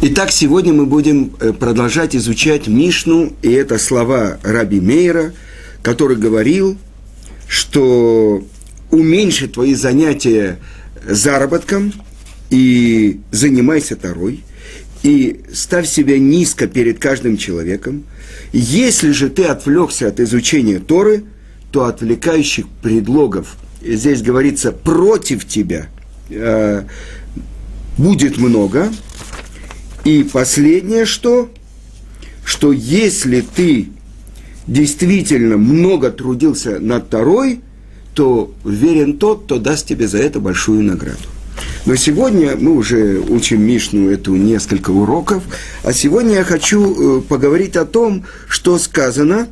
Итак, сегодня мы будем э, продолжать изучать Мишну, и это слова Раби Мейра, который говорил, что уменьши твои занятия заработком и занимайся Тарой, и ставь себя низко перед каждым человеком. Если же ты отвлекся от изучения Торы, то отвлекающих предлогов, здесь говорится, против тебя, э, будет много – и последнее что? Что если ты действительно много трудился над второй, то верен тот, кто даст тебе за это большую награду. Но сегодня мы уже учим Мишну эту несколько уроков, а сегодня я хочу э, поговорить о том, что сказано,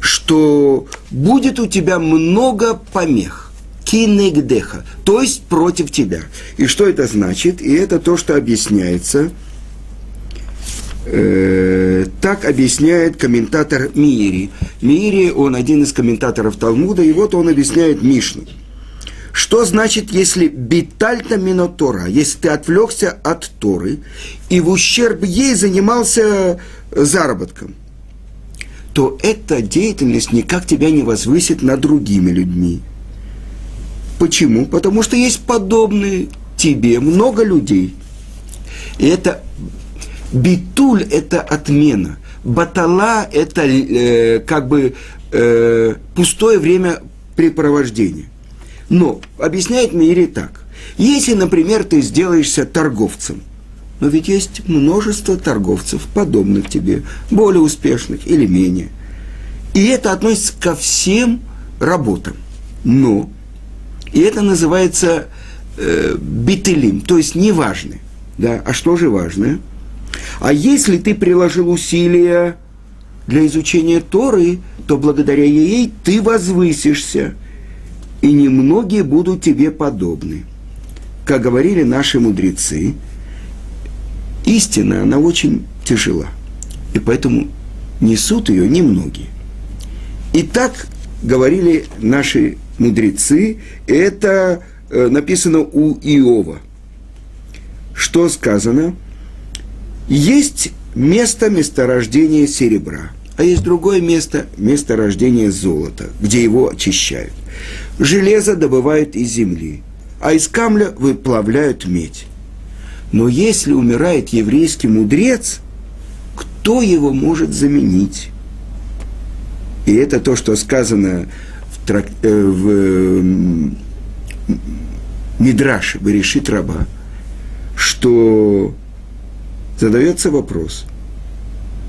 что будет у тебя много помех кинегдеха, то есть против тебя. И что это значит? И это то, что объясняется. Э, так объясняет комментатор Мири. Мири, он один из комментаторов Талмуда, и вот он объясняет Мишну. Что значит, если битальта минотора, если ты отвлекся от Торы и в ущерб ей занимался заработком, то эта деятельность никак тебя не возвысит над другими людьми – Почему? Потому что есть подобные тебе много людей. И это битуль – это отмена. Батала – это э, как бы э, пустое время препровождения. Но объясняет Мири так. Если, например, ты сделаешься торговцем, но ведь есть множество торговцев, подобных тебе, более успешных или менее. И это относится ко всем работам. Но и это называется э, бителим, то есть неважный. Да? А что же важное? А если ты приложил усилия для изучения Торы, то благодаря ей ты возвысишься, и немногие будут тебе подобны. Как говорили наши мудрецы, истина, она очень тяжела, и поэтому несут ее немногие. И так говорили наши мудрецы, это э, написано у Иова. Что сказано? Есть место месторождения серебра, а есть другое место месторождения золота, где его очищают. Железо добывают из земли, а из камня выплавляют медь. Но если умирает еврейский мудрец, кто его может заменить? И это то, что сказано трак, э, в э, Мидраше, решит раба, что задается вопрос,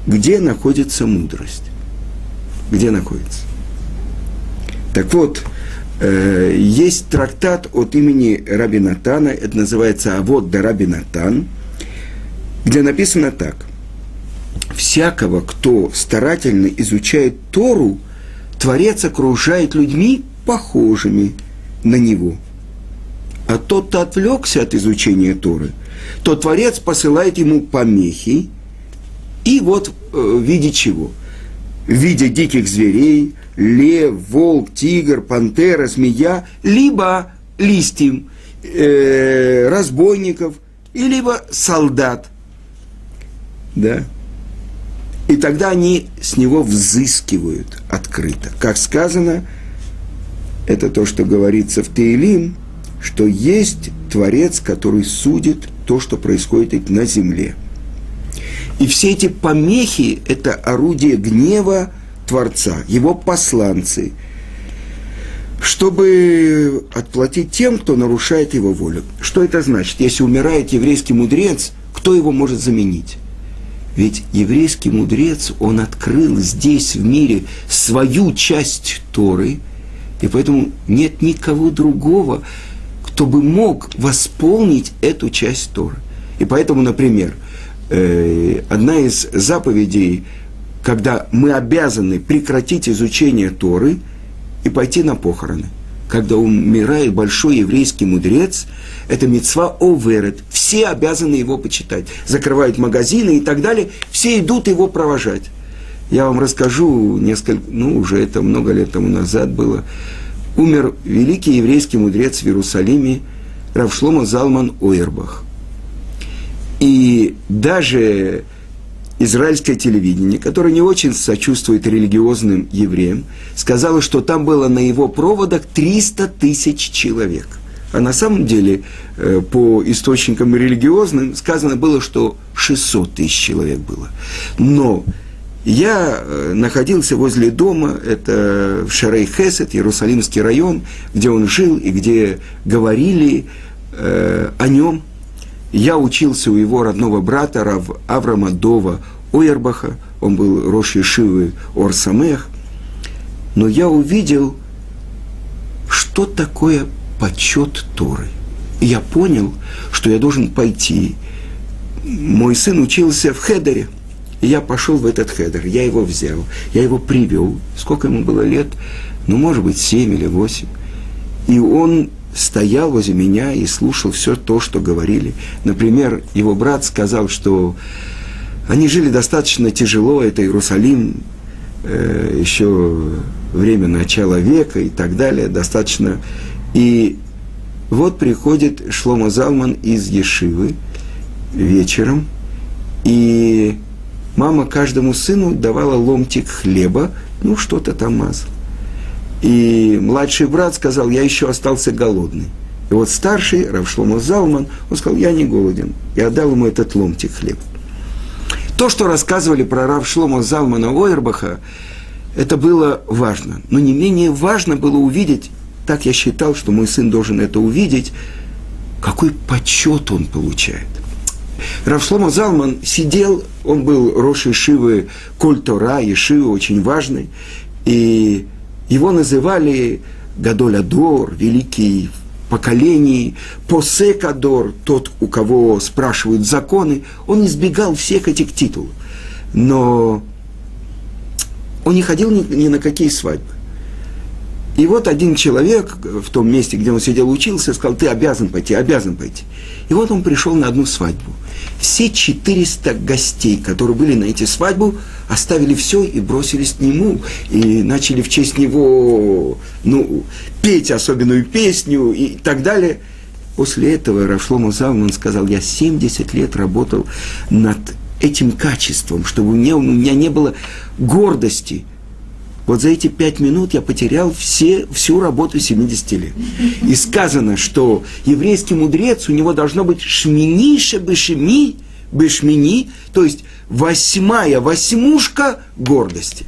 где находится мудрость? Где находится? Так вот, э, есть трактат от имени Раби Натана, это называется «Авод да Раби Натан», где написано так. «Всякого, кто старательно изучает Тору, Творец окружает людьми, похожими на него. А тот, кто отвлекся от изучения Торы, то Творец посылает ему помехи, и вот э, в виде чего? В виде диких зверей, лев, волк, тигр, пантера, змея, либо листьев, э, разбойников, и либо солдат. Да? И тогда они с него взыскивают открыто. Как сказано, это то, что говорится в Теилим, что есть Творец, который судит то, что происходит на земле. И все эти помехи – это орудие гнева Творца, его посланцы, чтобы отплатить тем, кто нарушает его волю. Что это значит? Если умирает еврейский мудрец, кто его может заменить? Ведь еврейский мудрец, он открыл здесь, в мире, свою часть Торы, и поэтому нет никого другого, кто бы мог восполнить эту часть Торы. И поэтому, например, э, одна из заповедей, когда мы обязаны прекратить изучение Торы и пойти на похороны – когда умирает большой еврейский мудрец, это мецва оверет. Все обязаны его почитать. Закрывают магазины и так далее. Все идут его провожать. Я вам расскажу несколько, ну, уже это много лет тому назад было. Умер великий еврейский мудрец в Иерусалиме Равшлома Залман Ойербах. И даже израильское телевидение, которое не очень сочувствует религиозным евреям, сказало, что там было на его проводах 300 тысяч человек. А на самом деле, э, по источникам религиозным, сказано было, что 600 тысяч человек было. Но я э, находился возле дома, это в Шарей-Хесет, Иерусалимский район, где он жил и где говорили э, о нем – я учился у его родного брата Рав Аврама Дова Ойербаха, он был Роши Шивы Орсамех, но я увидел, что такое почет Торы. И я понял, что я должен пойти. Мой сын учился в Хедере, и я пошел в этот хедер, я его взял, я его привел. Сколько ему было лет? Ну, может быть, семь или восемь. И он стоял возле меня и слушал все то, что говорили. Например, его брат сказал, что они жили достаточно тяжело, это Иерусалим, э, еще время начала века и так далее, достаточно. И вот приходит Шлома Залман из Ешивы вечером, и мама каждому сыну давала ломтик хлеба, ну, что-то там мазал. И младший брат сказал, я еще остался голодный. И вот старший, Равшлома Залман, он сказал, я не голоден. И отдал ему этот ломтик хлеба. То, что рассказывали про Равшлома Залмана Ойербаха, это было важно. Но не менее важно было увидеть, так я считал, что мой сын должен это увидеть, какой почет он получает. Равшлома Залман сидел, он был Роши Шивы Культора, Ешивы, очень важный, и его называли Гадолядор, великий поколений, Посекадор, тот, у кого спрашивают законы, он избегал всех этих титулов. Но он не ходил ни, ни на какие свадьбы. И вот один человек в том месте, где он сидел, учился, сказал, ты обязан пойти, обязан пойти. И вот он пришел на одну свадьбу. Все 400 гостей, которые были на эти свадьбы, оставили все и бросились к нему, и начали в честь него ну, петь особенную песню и так далее. После этого Рафшлома Залман сказал, я 70 лет работал над этим качеством, чтобы у меня, у меня не было гордости – вот за эти пять минут я потерял все, всю работу 70 лет. И сказано, что еврейский мудрец, у него должно быть шминиша бешеми, бешмини, то есть восьмая восьмушка гордости.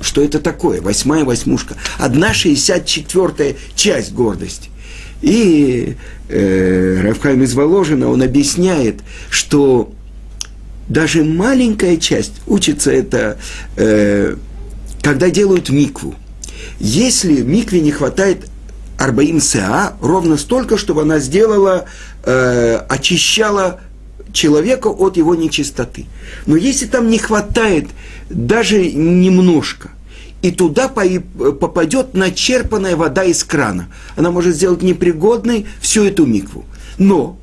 Что это такое? Восьмая восьмушка. Одна шестьдесят четвертая часть гордости. И э, Равхайм из Воложина, он объясняет, что даже маленькая часть, учится это э, когда делают микву. Если микве не хватает арбаим сеа, ровно столько, чтобы она сделала, э, очищала человека от его нечистоты. Но если там не хватает даже немножко, и туда попадет начерпанная вода из крана, она может сделать непригодной всю эту микву. Но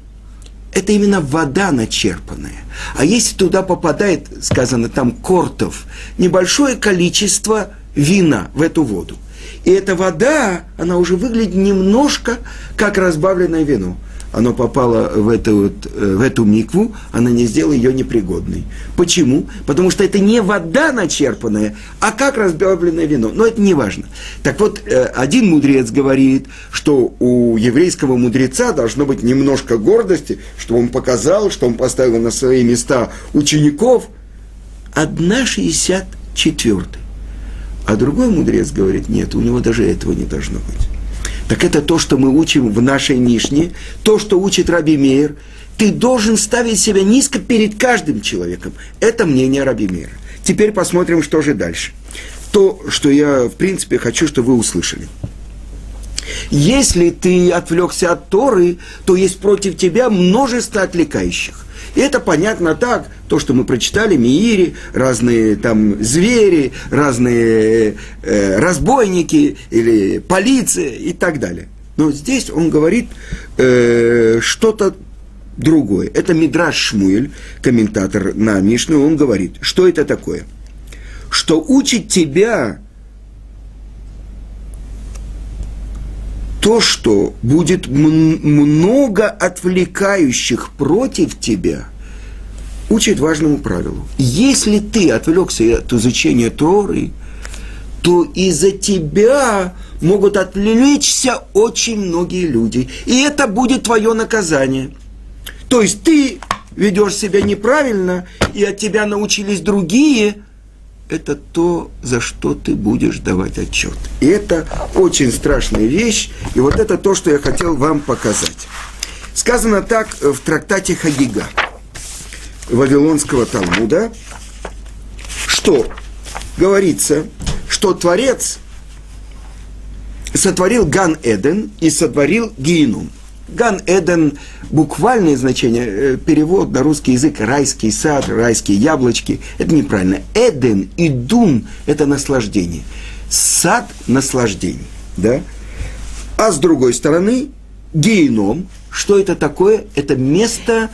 это именно вода начерпанная. А если туда попадает, сказано там, кортов, небольшое количество вина в эту воду, и эта вода, она уже выглядит немножко как разбавленное вино оно попало в эту, вот, э, в эту микву, она не сделала ее непригодной. Почему? Потому что это не вода начерпанная, а как разбавленное вино. Но это не важно. Так вот, э, один мудрец говорит, что у еврейского мудреца должно быть немножко гордости, что он показал, что он поставил на свои места учеников. Одна шестьдесят четвертый. А другой мудрец говорит, нет, у него даже этого не должно быть. Так это то, что мы учим в нашей Мишне, то, что учит Раби Мейер. Ты должен ставить себя низко перед каждым человеком. Это мнение Раби Мейера. Теперь посмотрим, что же дальше. То, что я, в принципе, хочу, чтобы вы услышали. Если ты отвлекся от Торы, то есть против тебя множество отвлекающих. Это понятно так, то, что мы прочитали, Миири, разные там звери, разные э, разбойники или полиция и так далее. Но здесь он говорит э, что-то другое. Это Мидраш Шмуэль, комментатор на Мишну, он говорит, что это такое? Что учит тебя то, что будет много отвлекающих против тебя, учит важному правилу. Если ты отвлекся от изучения Торы, то из-за тебя могут отвлечься очень многие люди. И это будет твое наказание. То есть ты ведешь себя неправильно, и от тебя научились другие, это то, за что ты будешь давать отчет. И это очень страшная вещь, и вот это то, что я хотел вам показать. Сказано так в трактате Хагига Вавилонского Талмуда, что говорится, что Творец сотворил Ган-Эден и сотворил Гиенум. Ган-Эден, буквальное значение, э, перевод на русский язык, райский сад, райские яблочки, это неправильно. Эден и Дун – это наслаждение. Сад наслаждений, да? А с другой стороны, геном, что это такое? Это место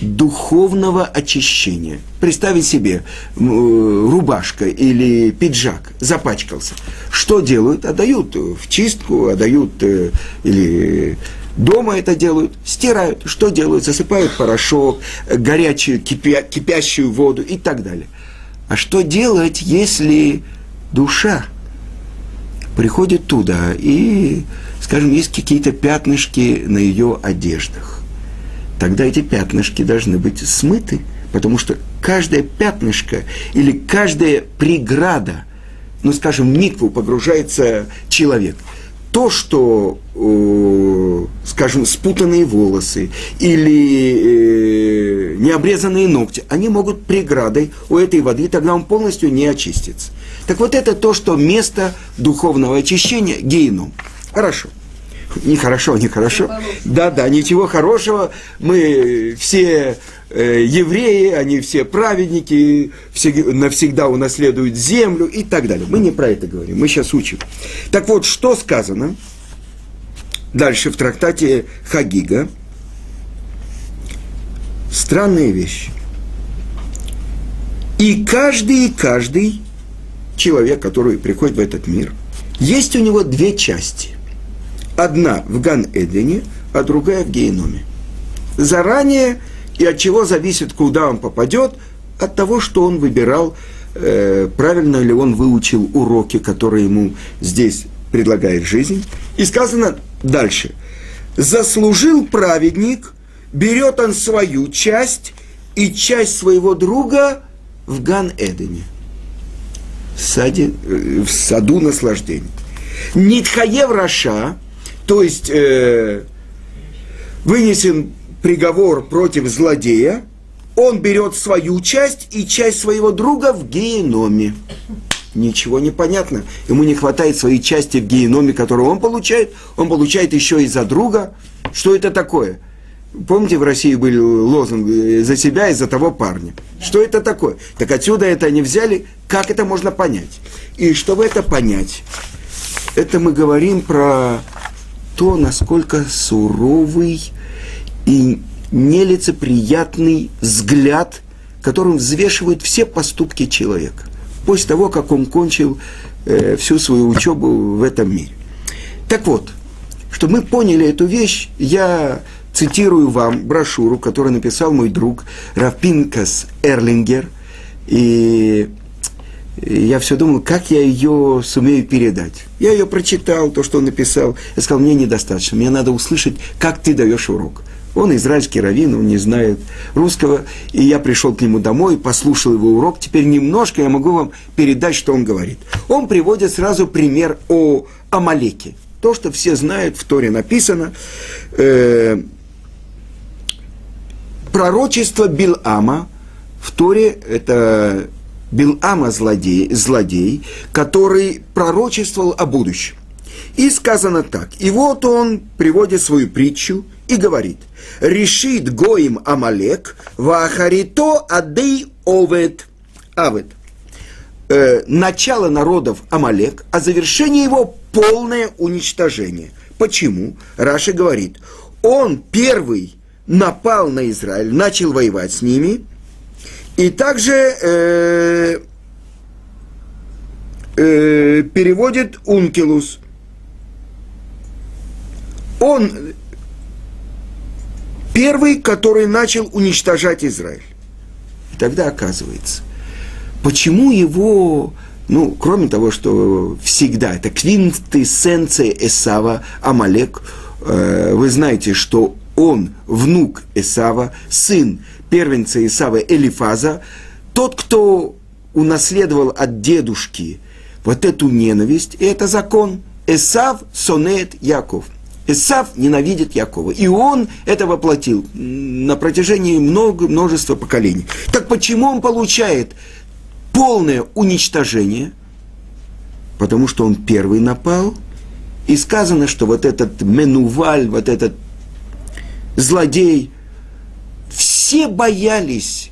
духовного очищения. Представить себе, рубашка или пиджак запачкался. Что делают? Отдают в чистку, отдают э, или Дома это делают, стирают. Что делают? Засыпают порошок, горячую, кипя, кипящую воду и так далее. А что делать, если душа приходит туда и, скажем, есть какие-то пятнышки на ее одеждах? Тогда эти пятнышки должны быть смыты, потому что каждое пятнышко или каждая преграда, ну, скажем, в никву погружается человек – то, что, э, скажем, спутанные волосы или э, необрезанные ногти, они могут преградой у этой воды, тогда он полностью не очистится. Так вот это то, что место духовного очищения – гейном. Хорошо. Нехорошо, нехорошо. Да, да, ничего хорошего. Мы все э, евреи, они все праведники, все, навсегда унаследуют землю и так далее. Мы не про это говорим, мы сейчас учим. Так вот, что сказано дальше в трактате Хагига? Странные вещи. И каждый, и каждый человек, который приходит в этот мир, есть у него две части. Одна в Ган-Эдене, а другая в Гейноме. Заранее и от чего зависит, куда он попадет, от того, что он выбирал, э, правильно ли он выучил уроки, которые ему здесь предлагает жизнь. И сказано дальше. Заслужил праведник, берет он свою часть и часть своего друга в Ган-Эдене. В, саде, э, в саду наслаждений. Нитхаев Раша, то есть э, вынесен приговор против злодея, он берет свою часть и часть своего друга в геноме. Ничего не понятно. Ему не хватает своей части в геноме, которую он получает. Он получает еще и за друга. Что это такое? Помните, в России были лозунги «за себя и за того парня». Что это такое? Так отсюда это они взяли. Как это можно понять? И чтобы это понять, это мы говорим про то, насколько суровый и нелицеприятный взгляд, которым взвешивают все поступки человека после того, как он кончил э, всю свою учебу в этом мире. Так вот, чтобы мы поняли эту вещь, я цитирую вам брошюру, которую написал мой друг Рафпинкас Эрлингер, и я все думал, как я ее сумею передать. Я ее прочитал, то, что он написал. Я сказал, мне недостаточно, мне надо услышать, как ты даешь урок. Он израильский раввин, он не знает русского. И я пришел к нему домой, послушал его урок. Теперь немножко я могу вам передать, что он говорит. Он приводит сразу пример о Амалеке. То, что все знают, в Торе написано. Э, пророчество Билама в Торе это Билама злодей, злодей, который пророчествовал о будущем. И сказано так. И вот он приводит свою притчу и говорит. Решит Гоим Амалек, Вахарито Адей Овет. Авет. Э, начало народов Амалек, а завершение его полное уничтожение. Почему? Раши говорит, он первый напал на Израиль, начал воевать с ними, и также э, э, переводит Ункилус. Он первый, который начал уничтожать Израиль. тогда оказывается, почему его, ну, кроме того, что всегда это квинтэссенция Эсава, Амалек, э, вы знаете, что он внук Эсава, сын первенца Исава Элифаза, тот, кто унаследовал от дедушки вот эту ненависть, и это закон. Эсав сонет Яков. Эсав ненавидит Якова. И он это воплотил на протяжении много, множества поколений. Так почему он получает полное уничтожение? Потому что он первый напал. И сказано, что вот этот Менуваль, вот этот злодей, все боялись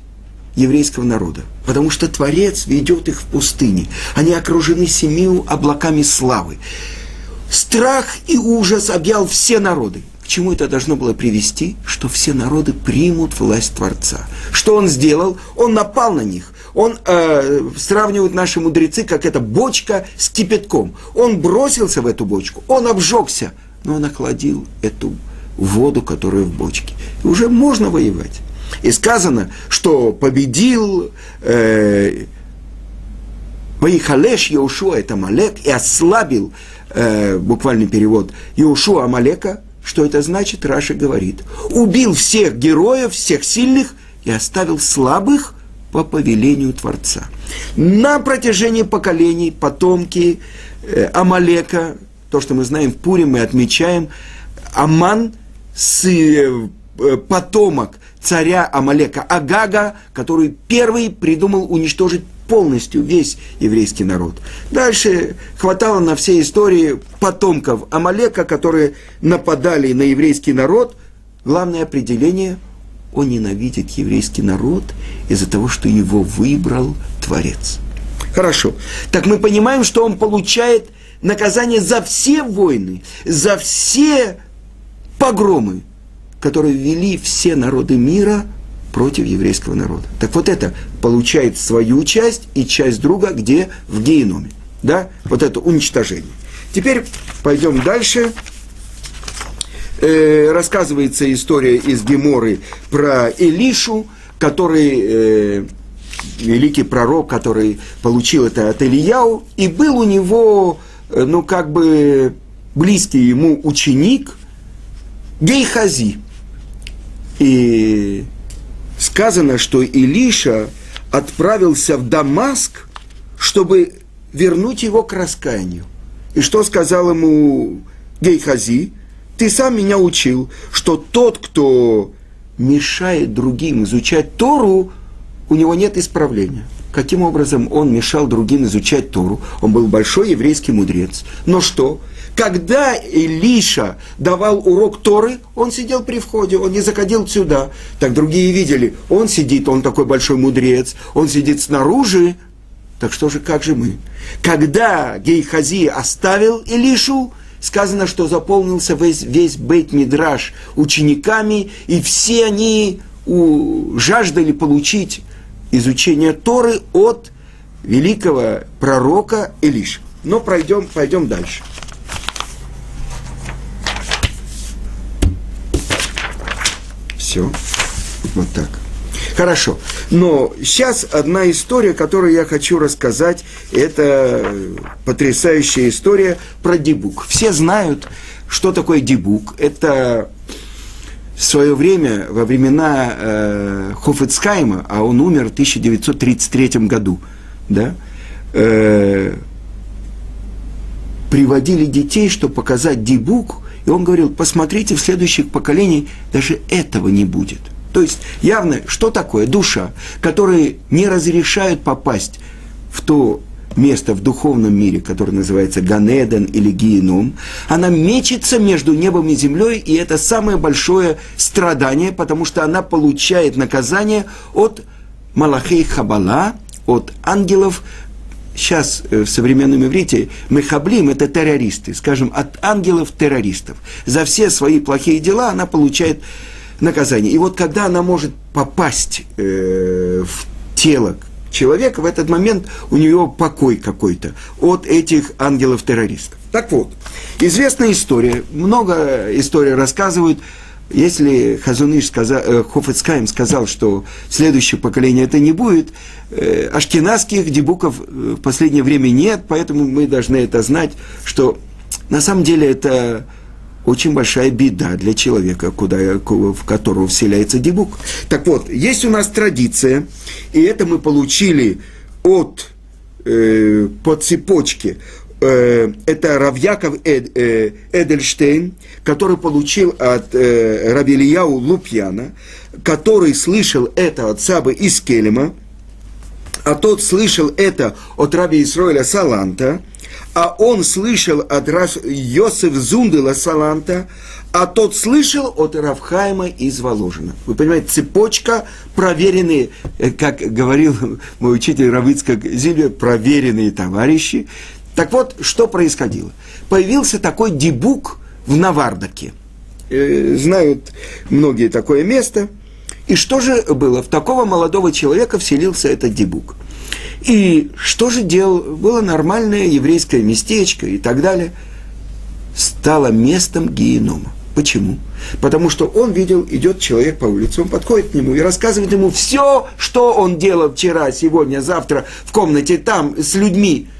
еврейского народа, потому что Творец ведет их в пустыне. Они окружены семью облаками славы. Страх и ужас объял все народы. К чему это должно было привести? Что все народы примут власть Творца. Что он сделал? Он напал на них. Он э, сравнивает наши мудрецы, как эта бочка с кипятком. Он бросился в эту бочку, он обжегся, но он охладил эту воду, которая в бочке. И уже можно воевать. И сказано, что победил э, Яушуа, это Малек, и ослабил, э, буквальный перевод, Яушуа Амалека. Что это значит? Раша говорит. Убил всех героев, всех сильных и оставил слабых по повелению Творца. На протяжении поколений потомки э, Амалека, то, что мы знаем в Пуре, мы отмечаем, Аман, с, э, потомок царя Амалека Агага, который первый придумал уничтожить полностью весь еврейский народ. Дальше хватало на все истории потомков Амалека, которые нападали на еврейский народ. Главное определение – он ненавидит еврейский народ из-за того, что его выбрал Творец. Хорошо. Так мы понимаем, что он получает наказание за все войны, за все погромы, которые вели все народы мира против еврейского народа. Так вот это получает свою часть и часть друга, где в геноме. Да? Вот это уничтожение. Теперь пойдем дальше. Э, рассказывается история из Геморы про Элишу, который э, великий пророк, который получил это от Ильяу, и был у него, э, ну, как бы близкий ему ученик Гейхази. И сказано, что Илиша отправился в Дамаск, чтобы вернуть его к раскаянию. И что сказал ему Гейхази? Ты сам меня учил, что тот, кто мешает другим изучать Тору, у него нет исправления. Каким образом он мешал другим изучать Тору? Он был большой еврейский мудрец. Но что? Когда Илиша давал урок Торы, он сидел при входе, он не заходил сюда. Так другие видели, он сидит, он такой большой мудрец, он сидит снаружи. Так что же, как же мы? Когда Гейхази оставил Илишу, сказано, что заполнился весь, весь Бейт-Мидраш учениками, и все они у, жаждали получить изучение Торы от великого пророка Илиша. Но пройдем, пойдем дальше. Все. Вот так. Хорошо. Но сейчас одна история, которую я хочу рассказать, это потрясающая история про дебук. Все знают, что такое дебук. Это в свое время, во времена э, Хофицхайма, а он умер в 1933 году, да, э, приводили детей, чтобы показать дебук – и он говорил, посмотрите, в следующих поколениях даже этого не будет. То есть явно, что такое душа, которая не разрешают попасть в то место в духовном мире, которое называется Ганеден или Гиеном, она мечется между небом и землей, и это самое большое страдание, потому что она получает наказание от Малахей Хабала, от ангелов, сейчас э, в современном иврите мехаблим – это террористы, скажем, от ангелов-террористов. За все свои плохие дела она получает наказание. И вот когда она может попасть э, в тело человека, в этот момент у нее покой какой-то от этих ангелов-террористов. Так вот, известная история, много историй рассказывают если Хазуныш сказал, э, Хофецкайм сказал, что следующее поколение это не будет, э, ашкенадских дебуков э, в последнее время нет, поэтому мы должны это знать, что на самом деле это очень большая беда для человека, куда, в которого вселяется дебук. Так вот, есть у нас традиция, и это мы получили от, э, по цепочке э, это Равьяков Эд, э, Эдельштейн, который получил от э, Равильяу Лупьяна, который слышал это от Сабы из Келема, а тот слышал это от Раби Исроиля Саланта, а он слышал от Раш Йосеф Зундела Саланта, а тот слышал от Равхайма из Воложина. Вы понимаете, цепочка проверенные, э, как говорил мой учитель Равицкак Зилья, проверенные товарищи, так вот, что происходило? Появился такой дебук в Навардаке. Э, знают многие такое место. И что же было? В такого молодого человека вселился этот дебук. И что же делал? Было нормальное еврейское местечко и так далее. Стало местом генома. Почему? Потому что он видел, идет человек по улице, он подходит к нему и рассказывает ему все, что он делал вчера, сегодня, завтра в комнате там с людьми –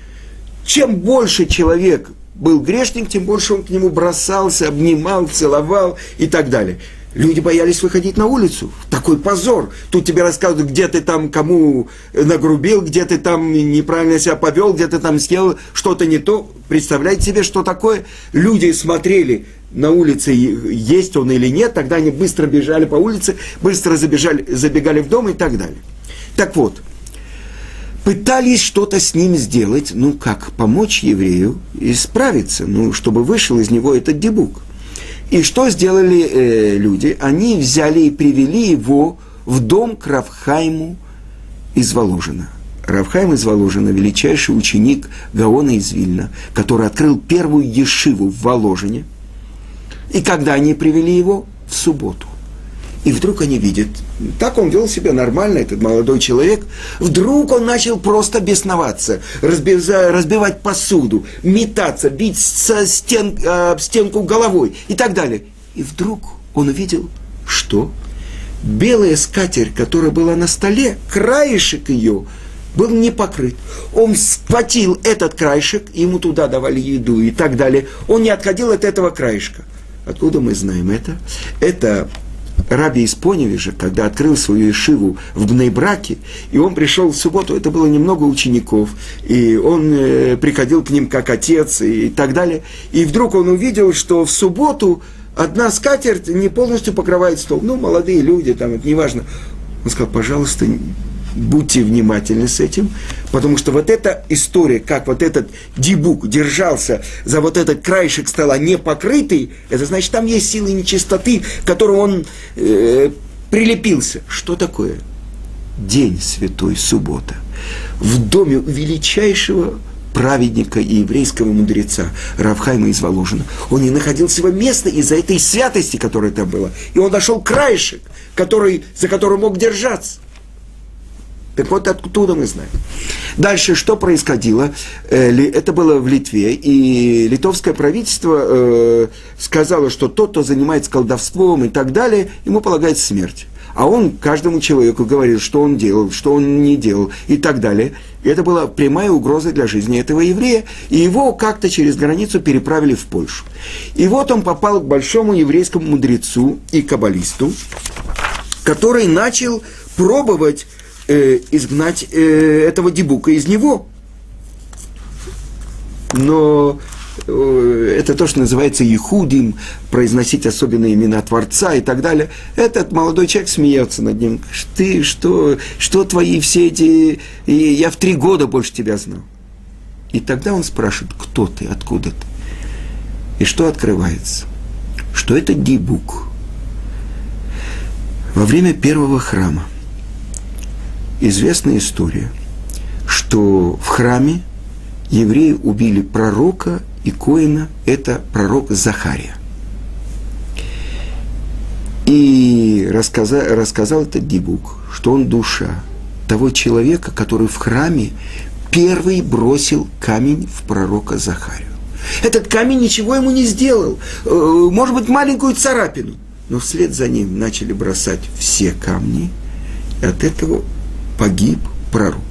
чем больше человек был грешник, тем больше он к нему бросался, обнимал, целовал и так далее. Люди боялись выходить на улицу. Такой позор. Тут тебе рассказывают, где ты там кому нагрубил, где ты там неправильно себя повел, где ты там съел что-то не то. Представляете себе, что такое? Люди смотрели на улице, есть он или нет, тогда они быстро бежали по улице, быстро забежали, забегали в дом и так далее. Так вот, пытались что-то с ним сделать, ну как, помочь еврею исправиться, ну, чтобы вышел из него этот дебук. И что сделали э, люди? Они взяли и привели его в дом к Равхайму из Воложина. Равхайм из Воложина, величайший ученик Гаона из Вильна, который открыл первую ешиву в Воложине. И когда они привели его? В субботу. И вдруг они видят, так он вел себя нормально, этот молодой человек. Вдруг он начал просто бесноваться, разбивать посуду, метаться, бить со стен, э, стенку головой и так далее. И вдруг он увидел, что белая скатерть, которая была на столе, краешек ее был не покрыт. Он схватил этот краешек, ему туда давали еду и так далее. Он не отходил от этого краешка. Откуда мы знаем это? Это Раби из Поневижа, когда открыл свою ишиву в Бнейбраке, и он пришел в субботу, это было немного учеников, и он э, приходил к ним как отец и так далее, и вдруг он увидел, что в субботу одна скатерть не полностью покрывает стол. Ну, молодые люди, там, это неважно. Он сказал, пожалуйста, будьте внимательны с этим, потому что вот эта история, как вот этот дебук держался за вот этот краешек стола не покрытый, это значит, там есть силы нечистоты, к которым он э, прилепился. Что такое? День святой суббота. В доме величайшего праведника и еврейского мудреца Равхайма из Воложина. Он не находил своего места из-за этой святости, которая там была. И он нашел краешек, который, за который мог держаться. Так вот, откуда мы знаем. Дальше, что происходило? Э, это было в Литве, и литовское правительство э, сказало, что тот, кто занимается колдовством и так далее, ему полагается смерть. А он каждому человеку говорил, что он делал, что он не делал и так далее. И это была прямая угроза для жизни этого еврея, и его как-то через границу переправили в Польшу. И вот он попал к большому еврейскому мудрецу и каббалисту, который начал пробовать э, изгнать э, этого дебука из него. Но э, это то, что называется Ихудим, произносить особенные имена Творца и так далее. Этот молодой человек смеется над ним. Ты, что, что твои все эти... И я в три года больше тебя знал. И тогда он спрашивает, кто ты, откуда ты. И что открывается? Что это дебук. Во время первого храма – известная история, что в храме евреи убили пророка и коина, это пророк Захария. И рассказал, рассказал этот Дибук, что он душа того человека, который в храме первый бросил камень в пророка Захарию. Этот камень ничего ему не сделал, э, может быть, маленькую царапину. но вслед за ним начали бросать все камни, и от этого погиб пророк.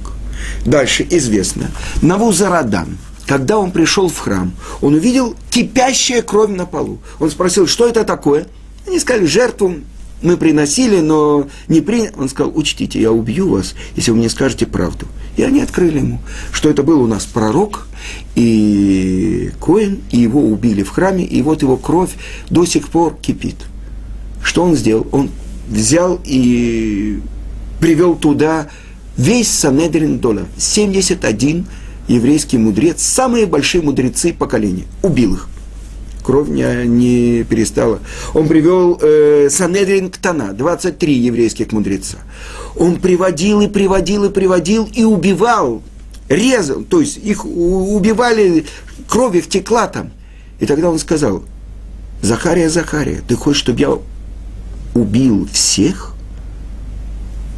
Дальше известно. Навузарадан, когда он пришел в храм, он увидел кипящая кровь на полу. Он спросил, что это такое? Они сказали, жертву мы приносили, но не приняли. Он сказал, учтите, я убью вас, если вы мне скажете правду. И они открыли ему, что это был у нас пророк, и Коин, и его убили в храме, и вот его кровь до сих пор кипит. Что он сделал? Он взял и привел туда весь Санедрин Доля, 71 еврейский мудрец, самые большие мудрецы поколения, убил их кровь не, не перестала. Он привел э, Санедрин Ктана, 23 еврейских мудреца. Он приводил и приводил и приводил и убивал, резал, то есть их убивали, кровь их текла там. И тогда он сказал, Захария, Захария, ты хочешь, чтобы я убил всех?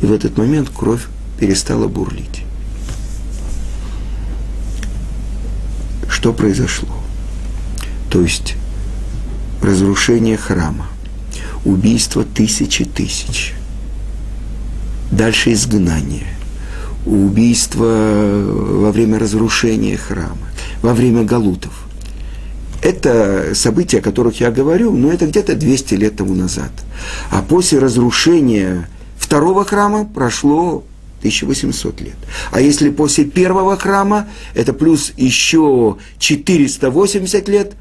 И в этот момент кровь перестала бурлить. Что произошло? То есть разрушение храма, убийство тысячи тысяч, дальше изгнание, убийство во время разрушения храма, во время галутов. Это события, о которых я говорю, но это где-то 200 лет тому назад. А после разрушения второго храма прошло 1800 лет. А если после первого храма, это плюс еще 480 лет,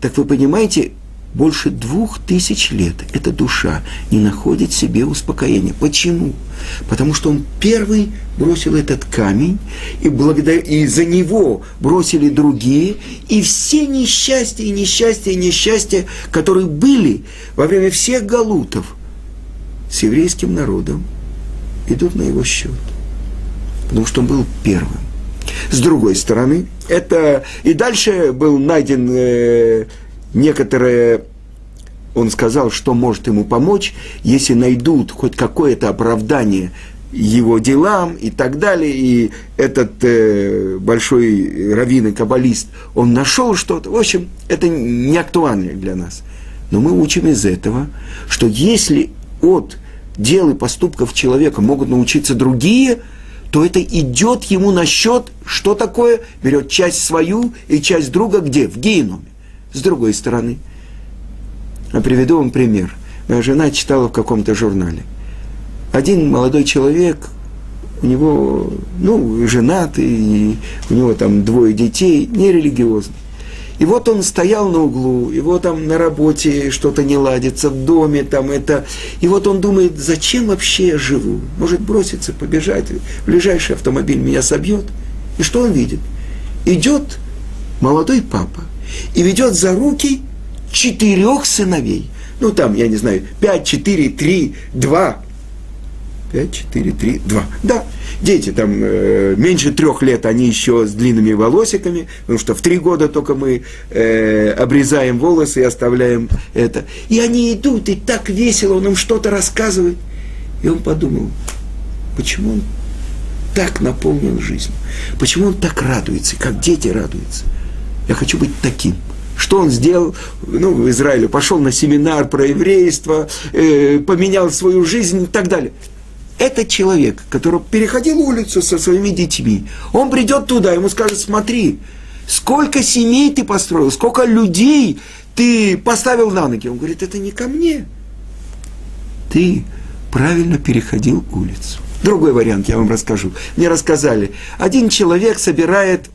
так вы понимаете, больше двух тысяч лет эта душа не находит себе успокоения. Почему? Потому что он первый бросил этот камень, и, благодаря, и за него бросили другие, и все несчастья, несчастья, несчастья, которые были во время всех галутов с еврейским народом, идут на его счет. Потому что он был первым. С другой стороны, это и дальше был найден э, некоторые, он сказал, что может ему помочь, если найдут хоть какое-то оправдание его делам и так далее. И этот э, большой раввин и каббалист, он нашел что-то. В общем, это не актуально для нас. Но мы учим из этого, что если от дел и поступков человека могут научиться другие, то это идет ему на счет, что такое, берет часть свою и часть друга где? В геноме. С другой стороны, я приведу вам пример. Моя жена читала в каком-то журнале. Один молодой человек, у него, ну, женат, и у него там двое детей, нерелигиозный. И вот он стоял на углу, его там на работе что-то не ладится, в доме там это. И вот он думает, зачем вообще я живу? Может броситься, побежать, ближайший автомобиль меня собьет. И что он видит? Идет молодой папа и ведет за руки четырех сыновей. Ну, там, я не знаю, пять, четыре, три, два. Пять, четыре, три, два. Да, дети там э, меньше трех лет, они еще с длинными волосиками, потому что в три года только мы э, обрезаем волосы и оставляем это. И они идут, и так весело, он им что-то рассказывает. И он подумал, почему он так наполнен жизнью? Почему он так радуется, как дети радуются? Я хочу быть таким. Что он сделал? Ну, в Израиле пошел на семинар про еврейство, э, поменял свою жизнь и так далее. Это человек, который переходил улицу со своими детьми. Он придет туда, ему скажет, смотри, сколько семей ты построил, сколько людей ты поставил на ноги. Он говорит, это не ко мне. Ты правильно переходил улицу. Другой вариант я вам расскажу. Мне рассказали. Один человек собирает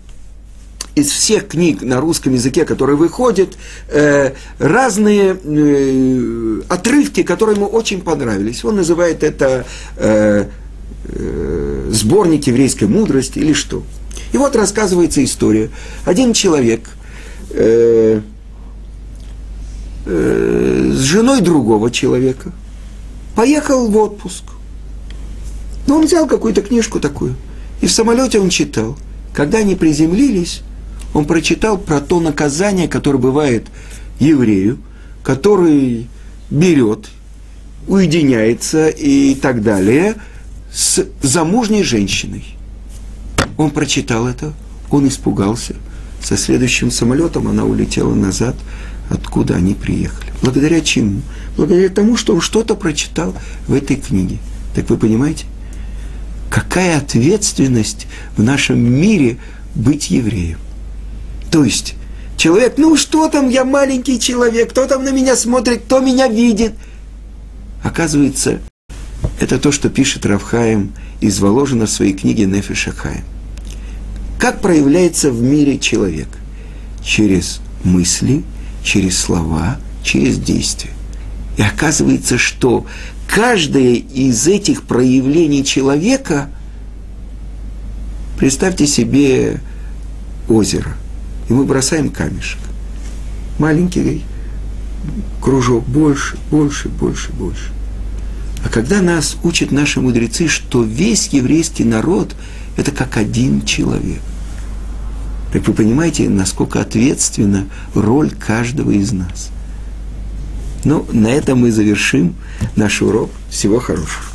из всех книг на русском языке, которые выходят, э, разные э, отрывки, которые ему очень понравились. Он называет это э, э, сборник еврейской мудрости или что. И вот рассказывается история. Один человек э, э, с женой другого человека поехал в отпуск. Но он взял какую-то книжку такую. И в самолете он читал. Когда они приземлились, он прочитал про то наказание, которое бывает еврею, который берет, уединяется и так далее с замужней женщиной. Он прочитал это, он испугался. Со следующим самолетом она улетела назад, откуда они приехали. Благодаря чему? Благодаря тому, что он что-то прочитал в этой книге. Так вы понимаете? Какая ответственность в нашем мире быть евреем? То есть, человек, ну что там, я маленький человек, кто там на меня смотрит, кто меня видит? Оказывается, это то, что пишет Равхаем из Воложина в своей книге Нефишахаем. Как проявляется в мире человек? Через мысли, через слова, через действия. И оказывается, что каждое из этих проявлений человека, представьте себе озеро, и мы бросаем камешек. Маленький кружок, больше, больше, больше, больше. А когда нас учат наши мудрецы, что весь еврейский народ – это как один человек. Так вы понимаете, насколько ответственна роль каждого из нас. Ну, на этом мы завершим наш урок. Всего хорошего.